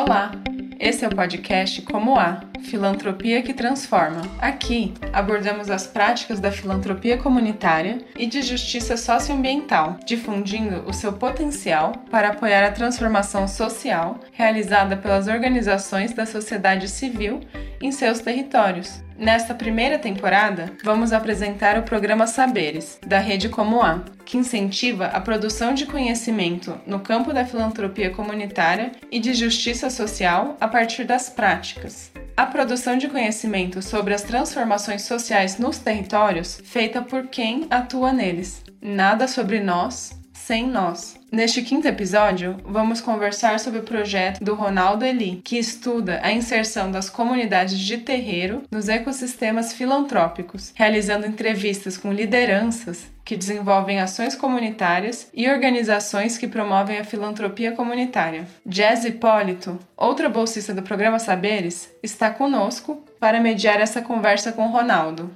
Olá, esse é o podcast Como Há, Filantropia que Transforma. Aqui abordamos as práticas da filantropia comunitária e de justiça socioambiental, difundindo o seu potencial para apoiar a transformação social realizada pelas organizações da sociedade civil em seus territórios. Nesta primeira temporada, vamos apresentar o programa Saberes, da Rede Como A, que incentiva a produção de conhecimento no campo da filantropia comunitária e de justiça social a partir das práticas. A produção de conhecimento sobre as transformações sociais nos territórios feita por quem atua neles. Nada sobre nós sem nós. Neste quinto episódio, vamos conversar sobre o projeto do Ronaldo Eli, que estuda a inserção das comunidades de terreiro nos ecossistemas filantrópicos, realizando entrevistas com lideranças que desenvolvem ações comunitárias e organizações que promovem a filantropia comunitária. Jazz Hipólito, outra bolsista do programa Saberes, está conosco para mediar essa conversa com Ronaldo.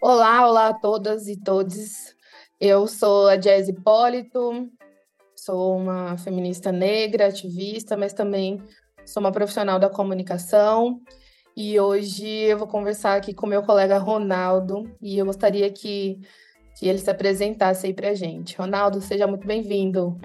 Olá, olá a todas e todos. Eu sou a Jazz Hipólito, sou uma feminista negra, ativista, mas também sou uma profissional da comunicação. E hoje eu vou conversar aqui com meu colega Ronaldo e eu gostaria que, que ele se apresentasse aí para gente. Ronaldo, seja muito bem-vindo.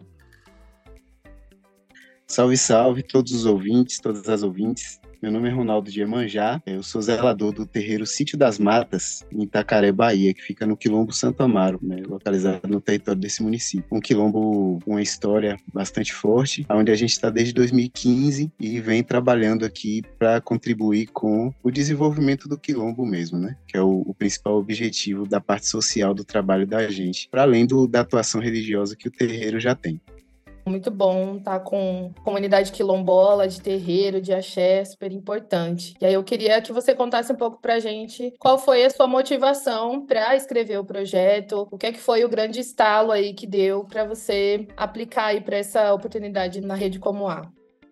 Salve, salve todos os ouvintes, todas as ouvintes. Meu nome é Ronaldo de Emanjá, eu sou zelador do terreiro Sítio das Matas, em Itacaré, Bahia, que fica no Quilombo Santo Amaro, né, localizado no território desse município. Um quilombo com uma história bastante forte, onde a gente está desde 2015 e vem trabalhando aqui para contribuir com o desenvolvimento do quilombo mesmo, né, que é o, o principal objetivo da parte social do trabalho da gente, para além do, da atuação religiosa que o terreiro já tem. Muito bom estar tá com comunidade quilombola, de terreiro, de axé, super importante. E aí eu queria que você contasse um pouco pra gente qual foi a sua motivação para escrever o projeto, o que é que foi o grande estalo aí que deu para você aplicar aí para essa oportunidade na rede como a.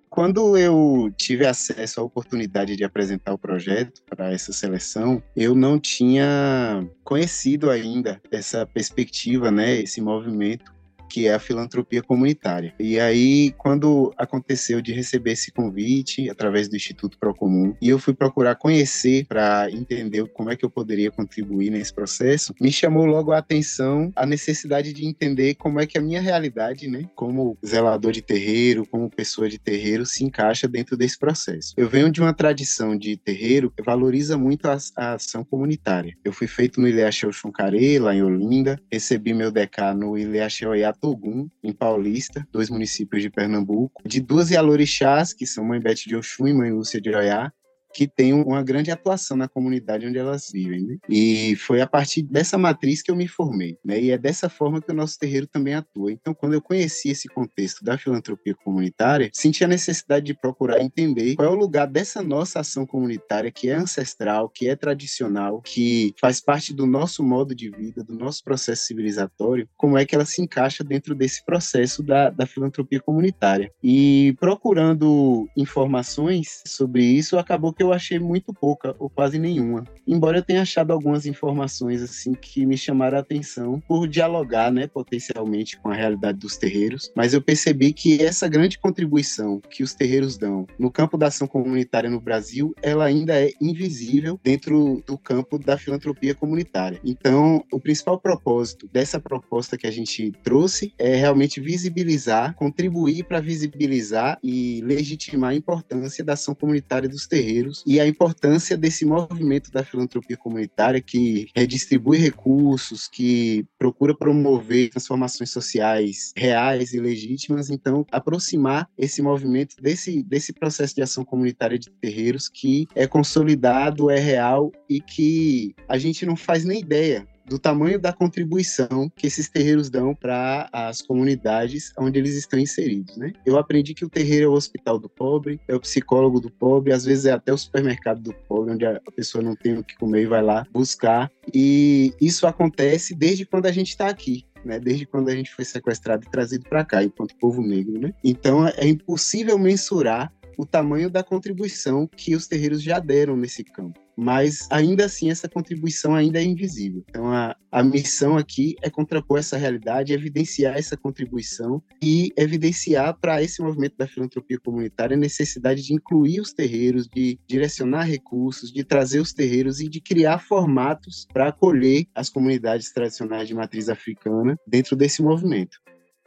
Quando eu tive acesso à oportunidade de apresentar o projeto para essa seleção, eu não tinha conhecido ainda essa perspectiva, né, esse movimento que é a filantropia comunitária. E aí, quando aconteceu de receber esse convite através do Instituto Procomum, e eu fui procurar conhecer para entender como é que eu poderia contribuir nesse processo, me chamou logo a atenção a necessidade de entender como é que a minha realidade, né, como zelador de terreiro, como pessoa de terreiro, se encaixa dentro desse processo. Eu venho de uma tradição de terreiro que valoriza muito a, a ação comunitária. Eu fui feito no Ileaxé Xuncaré, lá em Olinda, recebi meu DK no Ileaxé Oiato Togum, em Paulista, dois municípios de Pernambuco, de duas Yalorixás, que são Mãe Bete de Oxum e Mãe Lúcia de Oiá, que tem uma grande atuação na comunidade onde elas vivem. Né? E foi a partir dessa matriz que eu me formei. Né? E é dessa forma que o nosso terreiro também atua. Então, quando eu conheci esse contexto da filantropia comunitária, senti a necessidade de procurar entender qual é o lugar dessa nossa ação comunitária que é ancestral, que é tradicional, que faz parte do nosso modo de vida, do nosso processo civilizatório, como é que ela se encaixa dentro desse processo da, da filantropia comunitária. E procurando informações sobre isso, acabou que eu achei muito pouca ou quase nenhuma. Embora eu tenha achado algumas informações assim que me chamaram a atenção por dialogar, né, potencialmente com a realidade dos terreiros, mas eu percebi que essa grande contribuição que os terreiros dão no campo da ação comunitária no Brasil, ela ainda é invisível dentro do campo da filantropia comunitária. Então, o principal propósito dessa proposta que a gente trouxe é realmente visibilizar, contribuir para visibilizar e legitimar a importância da ação comunitária dos terreiros e a importância desse movimento da filantropia comunitária que redistribui recursos, que procura promover transformações sociais reais e legítimas. Então, aproximar esse movimento desse, desse processo de ação comunitária de terreiros que é consolidado, é real e que a gente não faz nem ideia do tamanho da contribuição que esses terreiros dão para as comunidades onde eles estão inseridos, né? Eu aprendi que o terreiro é o hospital do pobre, é o psicólogo do pobre, às vezes é até o supermercado do pobre, onde a pessoa não tem o que comer e vai lá buscar. E isso acontece desde quando a gente está aqui. Né, desde quando a gente foi sequestrado e trazido para cá, enquanto povo negro. Né? Então é impossível mensurar o tamanho da contribuição que os terreiros já deram nesse campo. Mas ainda assim essa contribuição ainda é invisível. Então a, a missão aqui é contrapor essa realidade, evidenciar essa contribuição e evidenciar para esse movimento da filantropia comunitária a necessidade de incluir os terreiros, de direcionar recursos, de trazer os terreiros e de criar formatos para acolher as comunidades tradicionais de matriz africana dentro desse movimento.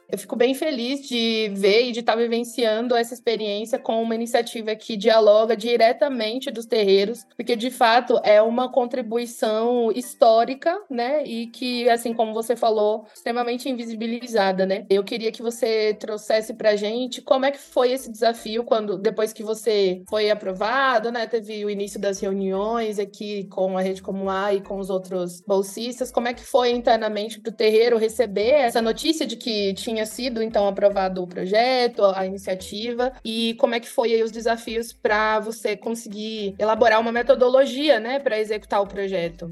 Eu fico bem feliz de ver e de estar vivenciando essa experiência com uma iniciativa que dialoga diretamente dos terreiros, porque de fato é uma contribuição histórica, né? E que, assim como você falou, extremamente invisibilizada, né? Eu queria que você trouxesse pra gente como é que foi esse desafio quando depois que você foi aprovado, né? Teve o início das reuniões aqui com a Rede Comunar e com os outros bolsistas, como é que foi internamente para o terreiro receber essa notícia de que tinha tinha sido então aprovado o projeto, a iniciativa e como é que foi aí os desafios para você conseguir elaborar uma metodologia, né, para executar o projeto?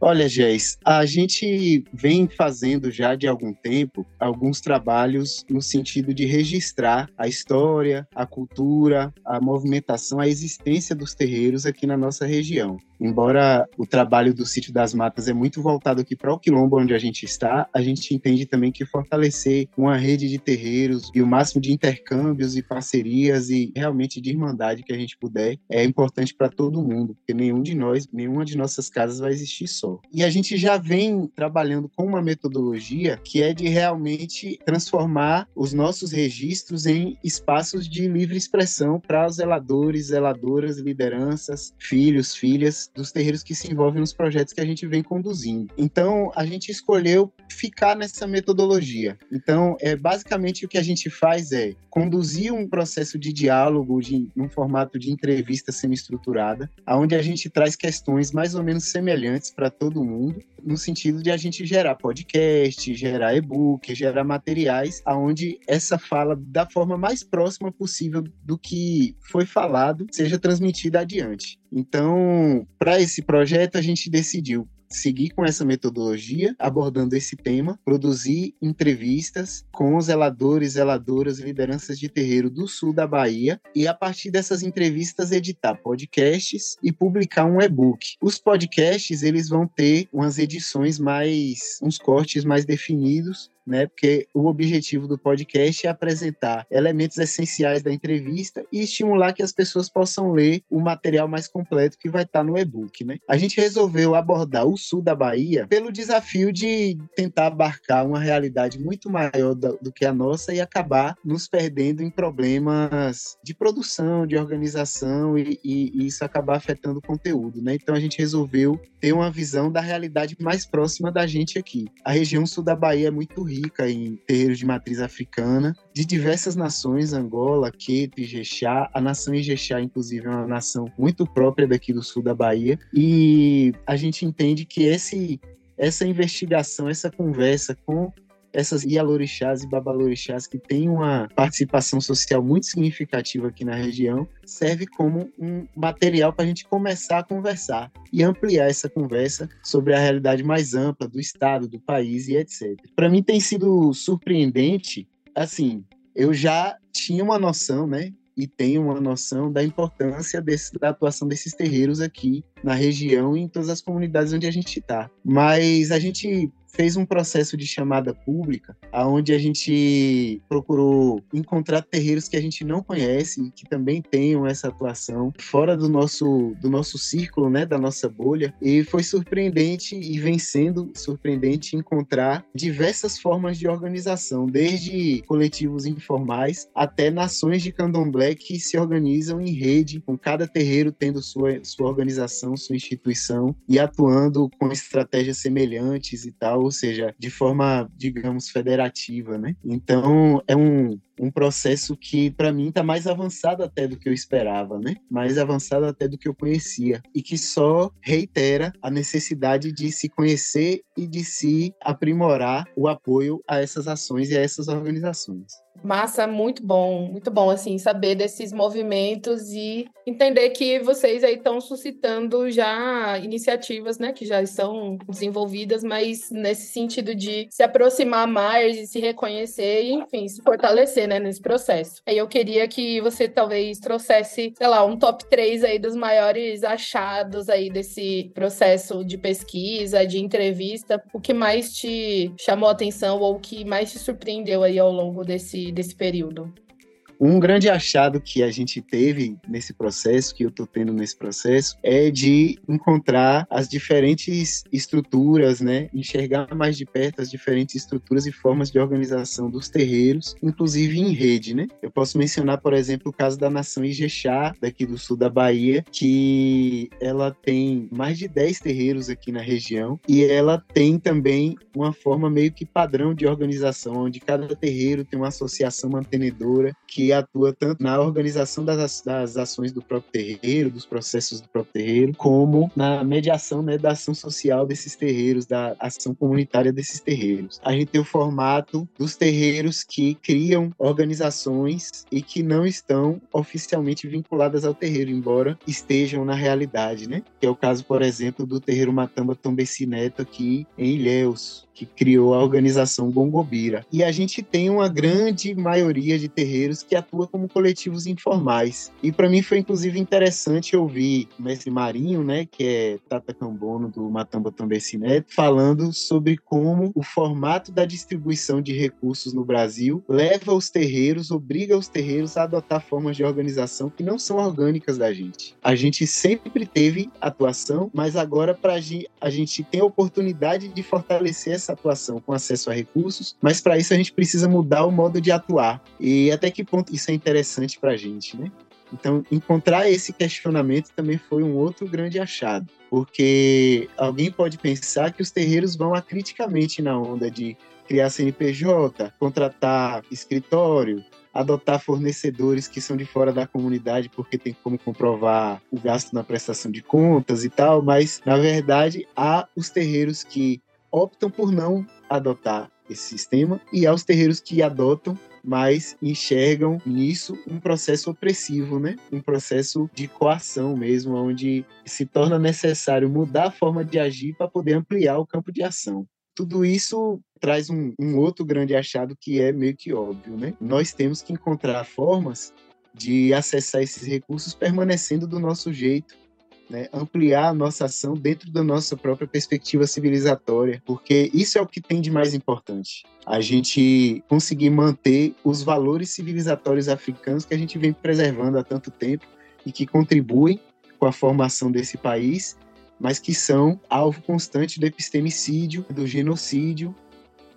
Olha, Jéssica, a gente vem fazendo já de algum tempo alguns trabalhos no sentido de registrar a história, a cultura, a movimentação, a existência dos terreiros aqui na nossa região. Embora o trabalho do Sítio das Matas é muito voltado aqui para o quilombo onde a gente está, a gente entende também que fortalecer uma rede de terreiros e o máximo de intercâmbios e parcerias e realmente de irmandade que a gente puder é importante para todo mundo, porque nenhum de nós, nenhuma de nossas casas vai existir só. E a gente já vem trabalhando com uma metodologia que é de realmente transformar os nossos registros em espaços de livre expressão para os zeladores, zeladoras, lideranças, filhos, filhas dos terreiros que se envolvem nos projetos que a gente vem conduzindo. Então, a gente escolheu ficar nessa metodologia. Então, é basicamente o que a gente faz é conduzir um processo de diálogo de num formato de entrevista semi-estruturada, aonde a gente traz questões mais ou menos semelhantes para todo mundo, no sentido de a gente gerar podcast, gerar e-book, gerar materiais aonde essa fala da forma mais próxima possível do que foi falado seja transmitida adiante. Então, para esse projeto, a gente decidiu seguir com essa metodologia, abordando esse tema, produzir entrevistas com os zeladores, zeladoras, lideranças de terreiro do sul da Bahia e a partir dessas entrevistas editar podcasts e publicar um e-book. Os podcasts, eles vão ter umas edições mais, uns cortes mais definidos né? Porque o objetivo do podcast é apresentar elementos essenciais da entrevista e estimular que as pessoas possam ler o material mais completo que vai estar no e-book, né? A gente resolveu abordar o sul da Bahia pelo desafio de tentar abarcar uma realidade muito maior do, que a nossa e acabar nos perdendo em problemas de produção, de organização e, e, e isso acabar afetando o conteúdo, né? Então a gente resolveu ter uma visão da realidade mais próxima da gente aqui. A região sul da Bahia é muito rica rica em terreiros de matriz africana, de diversas nações, Angola, Queto, Ijexá. A nação Ijexá, inclusive, é uma nação muito própria daqui do sul da Bahia. E a gente entende que esse, essa investigação, essa conversa com essas Ialorixás e Babalorixás que têm uma participação social muito significativa aqui na região, serve como um material para a gente começar a conversar e ampliar essa conversa sobre a realidade mais ampla do Estado, do país e etc. Para mim tem sido surpreendente, assim, eu já tinha uma noção, né, e tenho uma noção da importância desse, da atuação desses terreiros aqui na região e em todas as comunidades onde a gente está. Mas a gente fez um processo de chamada pública, aonde a gente procurou encontrar terreiros que a gente não conhece e que também tenham essa atuação fora do nosso do nosso círculo, né, da nossa bolha. E foi surpreendente e vem sendo surpreendente encontrar diversas formas de organização, desde coletivos informais até nações de candomblé que se organizam em rede, com cada terreiro tendo sua sua organização, sua instituição e atuando com estratégias semelhantes e tal ou seja, de forma, digamos, federativa, né? Então, é um, um processo que, para mim, está mais avançado até do que eu esperava, né? Mais avançado até do que eu conhecia. E que só reitera a necessidade de se conhecer e de se aprimorar o apoio a essas ações e a essas organizações. Massa, muito bom, muito bom, assim, saber desses movimentos e entender que vocês aí estão suscitando já iniciativas, né, que já estão desenvolvidas, mas nesse sentido de se aproximar mais e se reconhecer e, enfim, se fortalecer né, nesse processo. Aí eu queria que você talvez trouxesse, sei lá, um top 3 aí dos maiores achados aí desse processo de pesquisa, de entrevista, o que mais te chamou a atenção ou o que mais te surpreendeu aí ao longo desse, desse período? Um grande achado que a gente teve nesse processo, que eu estou tendo nesse processo, é de encontrar as diferentes estruturas, né? Enxergar mais de perto as diferentes estruturas e formas de organização dos terreiros, inclusive em rede, né? Eu posso mencionar, por exemplo, o caso da nação Ijexá, daqui do sul da Bahia, que ela tem mais de 10 terreiros aqui na região e ela tem também uma forma meio que padrão de organização, onde cada terreiro tem uma associação mantenedora que atua tanto na organização das, das ações do próprio terreiro, dos processos do próprio terreiro, como na mediação né, da ação social desses terreiros, da ação comunitária desses terreiros. A gente tem o formato dos terreiros que criam organizações e que não estão oficialmente vinculadas ao terreiro, embora estejam na realidade, né? Que é o caso, por exemplo, do terreiro Matamba Tombeci Neto aqui em Ilhéus, que criou a organização Gongobira. E a gente tem uma grande maioria de terreiros que atua como coletivos informais. E para mim foi inclusive interessante ouvir o mestre Marinho, né, que é Tata Cambono do Matamba Tambecinet, falando sobre como o formato da distribuição de recursos no Brasil leva os terreiros, obriga os terreiros a adotar formas de organização que não são orgânicas da gente. A gente sempre teve atuação, mas agora para a gente tem a oportunidade de fortalecer essa atuação com acesso a recursos, mas para isso a gente precisa mudar o modo de atuar. E até que ponto isso é interessante para a gente, né? Então, encontrar esse questionamento também foi um outro grande achado, porque alguém pode pensar que os terreiros vão acriticamente na onda de criar CNPJ, contratar escritório, adotar fornecedores que são de fora da comunidade porque tem como comprovar o gasto na prestação de contas e tal, mas na verdade há os terreiros que optam por não adotar esse sistema e aos terreiros que adotam mas enxergam nisso um processo opressivo, né? Um processo de coação mesmo, onde se torna necessário mudar a forma de agir para poder ampliar o campo de ação. Tudo isso traz um, um outro grande achado que é meio que óbvio, né? Nós temos que encontrar formas de acessar esses recursos permanecendo do nosso jeito, né, ampliar a nossa ação dentro da nossa própria perspectiva civilizatória, porque isso é o que tem de mais importante. A gente conseguir manter os valores civilizatórios africanos que a gente vem preservando há tanto tempo e que contribuem com a formação desse país, mas que são alvo constante do epistemicídio, do genocídio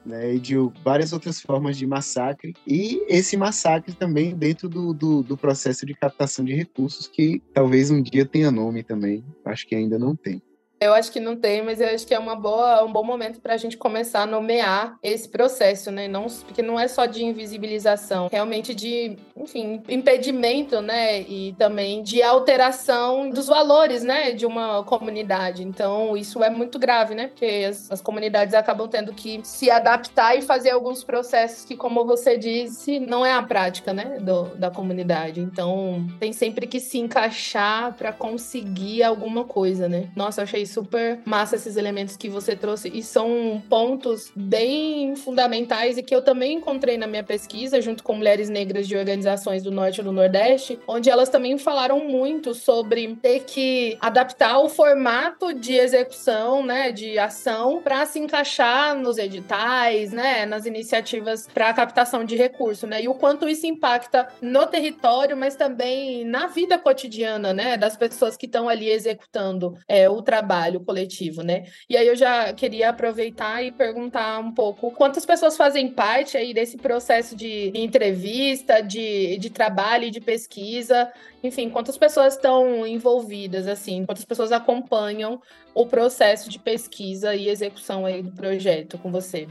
né, e de várias outras formas de massacre, e esse massacre também dentro do, do, do, processo de captação de recursos, que talvez um dia tenha nome também, acho que ainda não tem. Eu acho que não tem, mas eu acho que é uma boa, um bom momento para a gente começar a nomear esse processo, né? Não, porque não é só de invisibilização, realmente de, enfim, impedimento, né? E também de alteração dos valores, né? De uma comunidade. Então, isso é muito grave, né? Porque as, as comunidades acabam tendo que se adaptar e fazer alguns processos que, como você disse, não é a prática, né? Do, da comunidade. Então, tem sempre que se encaixar para conseguir alguma coisa, né? Nossa, eu achei super massa esses elementos que você trouxe e são pontos bem fundamentais e que eu também encontrei na minha pesquisa junto com mulheres negras de organizações do Norte e do Nordeste, onde elas também falaram muito sobre ter que adaptar o formato de execução, né, de ação para se encaixar nos editais, né, nas iniciativas para captação de recurso, né? E o quanto isso impacta no território, mas também na vida cotidiana, né, das pessoas que estão ali executando é, o trabalho trabalho coletivo, né? E aí eu já queria aproveitar e perguntar um pouco quantas pessoas fazem parte aí desse processo de entrevista, de, de trabalho e de pesquisa, enfim, quantas pessoas estão envolvidas, assim, quantas pessoas acompanham o processo de pesquisa e execução aí do projeto com você?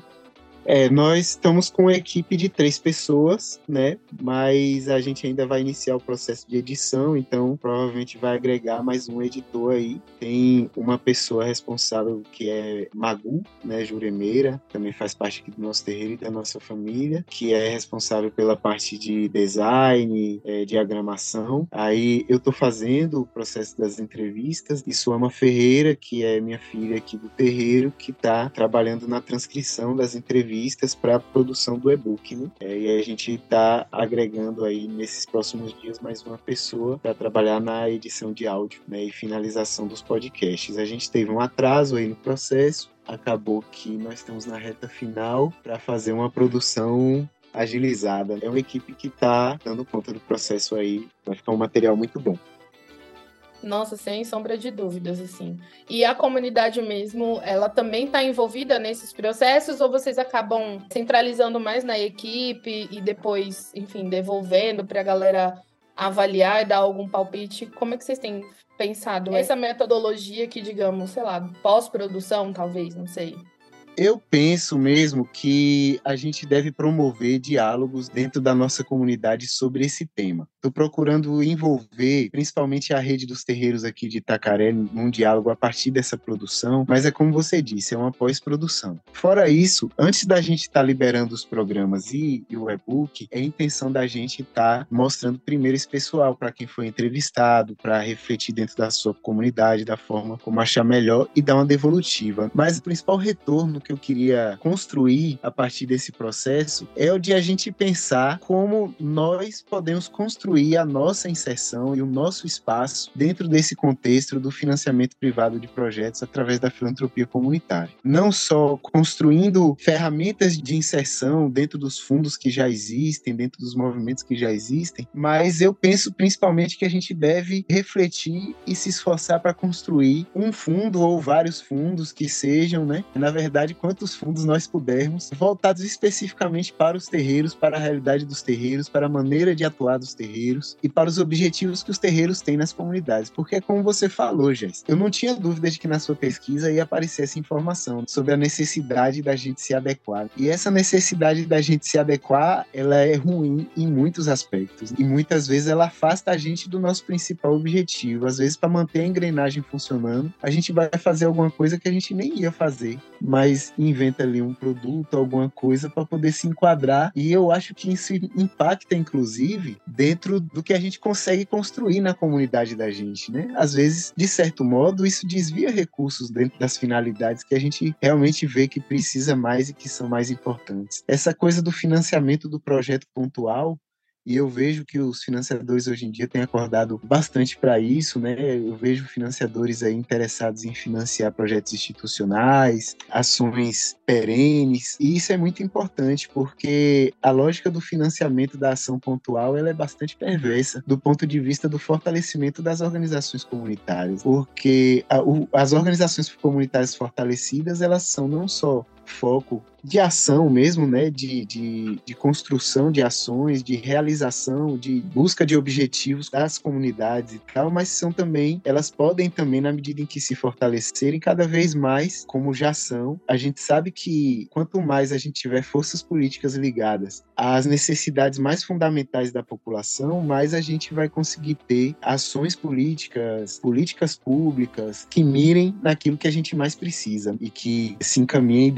É, nós estamos com uma equipe de três pessoas, né? Mas a gente ainda vai iniciar o processo de edição, então provavelmente vai agregar mais um editor aí. Tem uma pessoa responsável que é Magu, né? Juremeira, também faz parte aqui do nosso terreiro e da nossa família, que é responsável pela parte de design, é, diagramação. Aí eu tô fazendo o processo das entrevistas e Suama Ferreira, que é minha filha aqui do terreiro, que tá trabalhando na transcrição das entrevistas para a produção do e-book. Né? É, e a gente está agregando aí nesses próximos dias mais uma pessoa para trabalhar na edição de áudio né, e finalização dos podcasts. A gente teve um atraso aí no processo, acabou que nós estamos na reta final para fazer uma produção agilizada. É uma equipe que está dando conta do processo aí, vai ficar um material muito bom. Nossa, sem sombra de dúvidas, assim. E a comunidade mesmo, ela também está envolvida nesses processos ou vocês acabam centralizando mais na equipe e depois, enfim, devolvendo para a galera avaliar e dar algum palpite? Como é que vocês têm pensado essa metodologia que, digamos, sei lá, pós-produção, talvez, não sei? Eu penso mesmo que a gente deve promover diálogos dentro da nossa comunidade sobre esse tema. Estou procurando envolver principalmente a rede dos terreiros aqui de Itacaré num diálogo a partir dessa produção, mas é como você disse, é uma pós-produção. Fora isso, antes da gente estar tá liberando os programas e, e o e-book, é a intenção da gente estar tá mostrando primeiro esse pessoal para quem foi entrevistado, para refletir dentro da sua comunidade, da forma como achar melhor e dar uma devolutiva. Mas o principal retorno que eu queria construir a partir desse processo é o de a gente pensar como nós podemos construir a nossa inserção e o nosso espaço dentro desse contexto do financiamento privado de projetos através da filantropia comunitária. Não só construindo ferramentas de inserção dentro dos fundos que já existem, dentro dos movimentos que já existem, mas eu penso principalmente que a gente deve refletir e se esforçar para construir um fundo ou vários fundos que sejam, né, na verdade, quantos fundos nós pudermos, voltados especificamente para os terreiros, para a realidade dos terreiros, para a maneira de atuar dos terreiros e para os objetivos que os terreiros têm nas comunidades. Porque, como você falou, Jéssica, eu não tinha dúvida de que na sua pesquisa ia aparecer essa informação sobre a necessidade da gente se adequar. E essa necessidade da gente se adequar, ela é ruim em muitos aspectos. E muitas vezes ela afasta a gente do nosso principal objetivo. Às vezes, para manter a engrenagem funcionando, a gente vai fazer alguma coisa que a gente nem ia fazer. Mas inventa ali um produto, alguma coisa para poder se enquadrar. E eu acho que isso impacta, inclusive, dentro do que a gente consegue construir na comunidade da gente, né? Às vezes, de certo modo, isso desvia recursos dentro das finalidades que a gente realmente vê que precisa mais e que são mais importantes. Essa coisa do financiamento do projeto pontual e eu vejo que os financiadores hoje em dia têm acordado bastante para isso, né? Eu vejo financiadores aí interessados em financiar projetos institucionais, ações perenes, e isso é muito importante porque a lógica do financiamento da ação pontual ela é bastante perversa do ponto de vista do fortalecimento das organizações comunitárias, porque a, o, as organizações comunitárias fortalecidas elas são não só foco de ação mesmo, né? De, de, de, construção de ações, de realização, de busca de objetivos das comunidades e tal, mas são também, elas podem também, na medida em que se fortalecerem cada vez mais, como já são, a gente sabe que quanto mais a gente tiver forças políticas ligadas às necessidades mais fundamentais da população, mais a gente vai conseguir ter ações políticas, políticas públicas que mirem naquilo que a gente mais precisa e que se encaminhem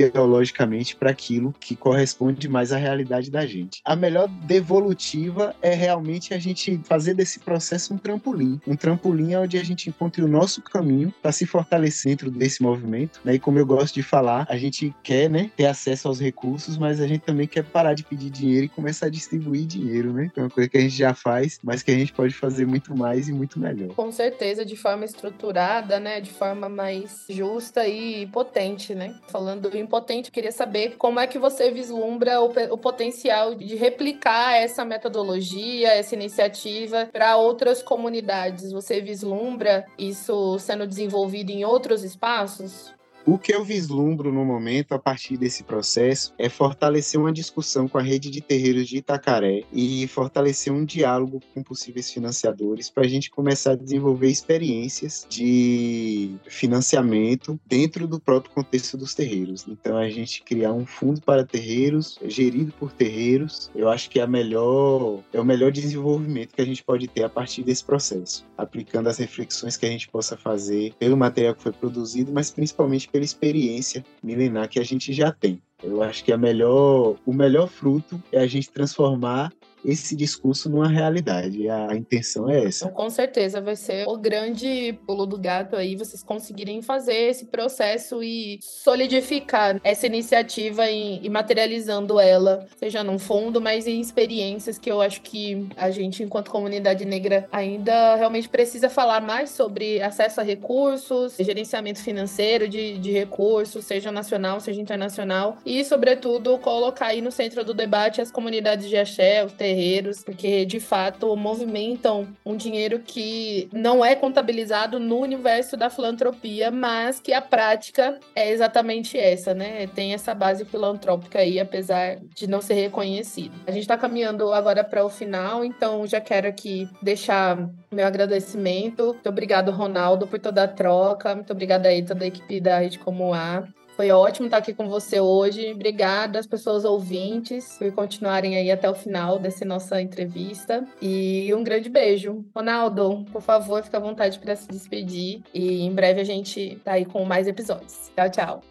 para aquilo que corresponde mais à realidade da gente. A melhor devolutiva é realmente a gente fazer desse processo um trampolim. Um trampolim é onde a gente encontre o nosso caminho para se fortalecer dentro desse movimento. Né? E como eu gosto de falar, a gente quer né, ter acesso aos recursos, mas a gente também quer parar de pedir dinheiro e começar a distribuir dinheiro, né? É uma coisa que a gente já faz, mas que a gente pode fazer muito mais e muito melhor. Com certeza, de forma estruturada, né? De forma mais justa e potente, né? Falando do impotente, eu queria saber como é que você vislumbra o, o potencial de replicar essa metodologia, essa iniciativa para outras comunidades. Você vislumbra isso sendo desenvolvido em outros espaços? O que eu vislumbro no momento, a partir desse processo, é fortalecer uma discussão com a rede de terreiros de Itacaré e fortalecer um diálogo com possíveis financiadores para a gente começar a desenvolver experiências de financiamento dentro do próprio contexto dos terreiros. Então, a gente criar um fundo para terreiros, gerido por terreiros, eu acho que é, a melhor, é o melhor desenvolvimento que a gente pode ter a partir desse processo, aplicando as reflexões que a gente possa fazer pelo material que foi produzido, mas principalmente pela experiência milenar que a gente já tem. Eu acho que a melhor, o melhor fruto é a gente transformar esse discurso numa realidade. A, intenção é essa. Com certeza vai ser o grande pulo do gato aí, vocês conseguirem fazer esse processo e solidificar essa iniciativa e, materializando ela, seja num fundo, mas em experiências que eu acho que a gente, enquanto comunidade negra, ainda realmente precisa falar mais sobre acesso a recursos, gerenciamento financeiro de, de recursos, seja nacional, seja internacional, e, sobretudo, colocar aí no centro do debate as comunidades de axé, os terreiros, porque de fato movimentam um dinheiro que não é contabilizado no universo da filantropia, mas que a prática é exatamente essa, né? Tem essa base filantrópica aí, apesar de não ser reconhecido. A gente está caminhando agora para o final, então já quero aqui deixar meu agradecimento. Muito obrigado, Ronaldo, por toda a troca. Muito obrigada aí toda a equipe da Rede Como A. Foi ótimo estar aqui com você hoje. Obrigada às pessoas ouvintes por continuarem aí até o final dessa nossa entrevista. E um grande beijo. Ronaldo, por favor, fica à vontade para se despedir. E em breve a gente tá aí com mais episódios. Tchau, tchau.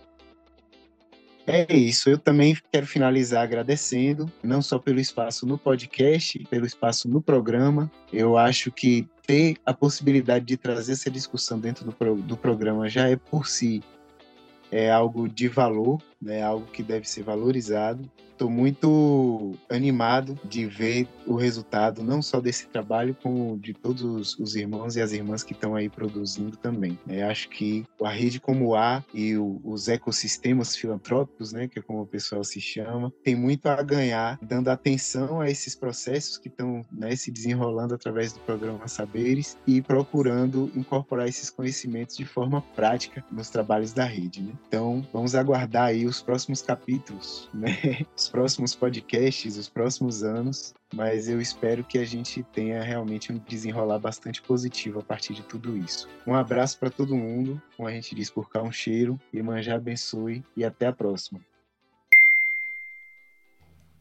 É isso, eu também quero finalizar agradecendo, não só pelo espaço no podcast, pelo espaço no programa. Eu acho que ter a possibilidade de trazer essa discussão dentro do, pro, do programa já é por si é algo de valor, né, algo que deve ser valorizado estou muito animado de ver o resultado não só desse trabalho, como de todos os irmãos e as irmãs que estão aí produzindo também. É, acho que a rede como a e o, os ecossistemas filantrópicos, né, que é como o pessoal se chama, tem muito a ganhar dando atenção a esses processos que estão né, se desenrolando através do programa Saberes e procurando incorporar esses conhecimentos de forma prática nos trabalhos da rede. Né? Então, vamos aguardar aí os próximos capítulos, né? Os próximos podcasts, os próximos anos, mas eu espero que a gente tenha realmente um desenrolar bastante positivo a partir de tudo isso. Um abraço para todo mundo, como a gente diz por cá, um cheiro, e manjar abençoe e até a próxima.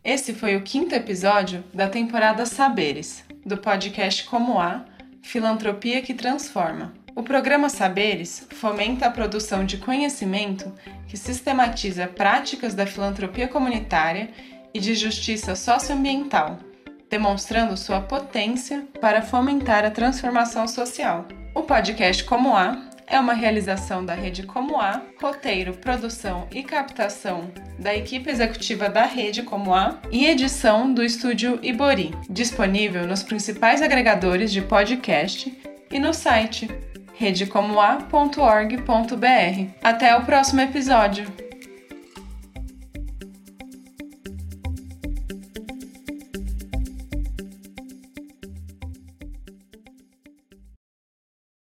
Esse foi o quinto episódio da temporada Saberes, do podcast Como Há, Filantropia que Transforma. O programa Saberes fomenta a produção de conhecimento que sistematiza práticas da filantropia comunitária e de justiça socioambiental, demonstrando sua potência para fomentar a transformação social. O podcast Como A é uma realização da Rede Como A, roteiro, produção e captação da equipe executiva da Rede Como A e edição do estúdio Ibori, disponível nos principais agregadores de podcast e no site redecomoa.org.br. Até o próximo episódio!